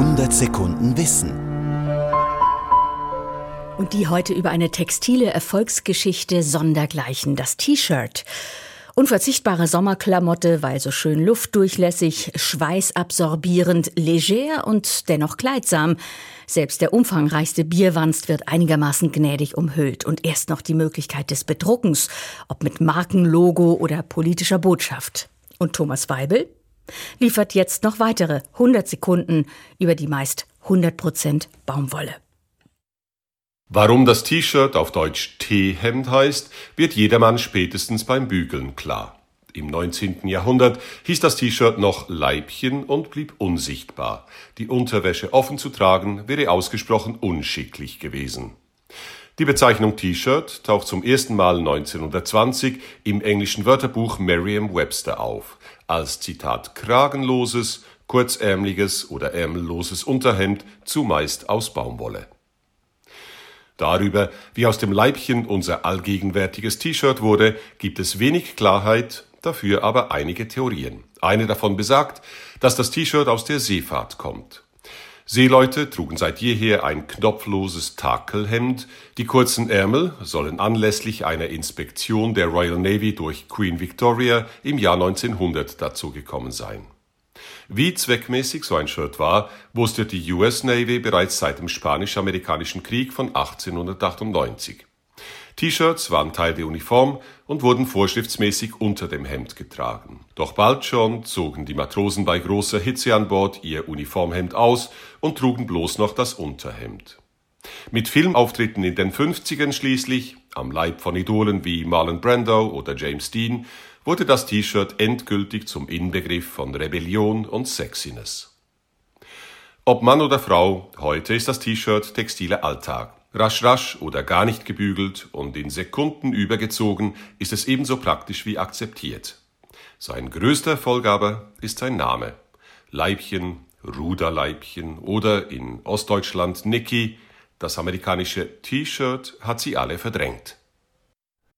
100 Sekunden Wissen. Und die heute über eine textile Erfolgsgeschichte sondergleichen, das T-Shirt. Unverzichtbare Sommerklamotte, weil so schön luftdurchlässig, schweißabsorbierend, leger und dennoch kleidsam. Selbst der umfangreichste Bierwanst wird einigermaßen gnädig umhüllt und erst noch die Möglichkeit des Bedruckens, ob mit Markenlogo oder politischer Botschaft. Und Thomas Weibel liefert jetzt noch weitere 100 Sekunden über die meist 100% Baumwolle. Warum das T-Shirt auf Deutsch T-Hemd heißt, wird jedermann spätestens beim Bügeln klar. Im 19. Jahrhundert hieß das T-Shirt noch Leibchen und blieb unsichtbar. Die Unterwäsche offen zu tragen wäre ausgesprochen unschicklich gewesen. Die Bezeichnung T-Shirt taucht zum ersten Mal 1920 im englischen Wörterbuch Merriam-Webster auf, als Zitat kragenloses, kurzärmliches oder ärmelloses Unterhemd, zumeist aus Baumwolle. Darüber, wie aus dem Leibchen unser allgegenwärtiges T-Shirt wurde, gibt es wenig Klarheit, dafür aber einige Theorien. Eine davon besagt, dass das T-Shirt aus der Seefahrt kommt. Seeleute trugen seit jeher ein knopfloses Takelhemd, die kurzen Ärmel sollen anlässlich einer Inspektion der Royal Navy durch Queen Victoria im Jahr 1900 dazugekommen sein. Wie zweckmäßig so ein Shirt war, wusste die US Navy bereits seit dem Spanisch-Amerikanischen Krieg von 1898. T-Shirts waren Teil der Uniform und wurden vorschriftsmäßig unter dem Hemd getragen. Doch bald schon zogen die Matrosen bei großer Hitze an Bord ihr Uniformhemd aus und trugen bloß noch das Unterhemd. Mit Filmauftritten in den 50ern schließlich, am Leib von Idolen wie Marlon Brando oder James Dean, wurde das T-Shirt endgültig zum Inbegriff von Rebellion und Sexiness. Ob Mann oder Frau, heute ist das T-Shirt textiler Alltag. Rasch rasch oder gar nicht gebügelt und in Sekunden übergezogen ist es ebenso praktisch wie akzeptiert. Sein größter Erfolg aber ist sein Name. Leibchen, Ruderleibchen oder in Ostdeutschland Niki, das amerikanische T-Shirt hat sie alle verdrängt.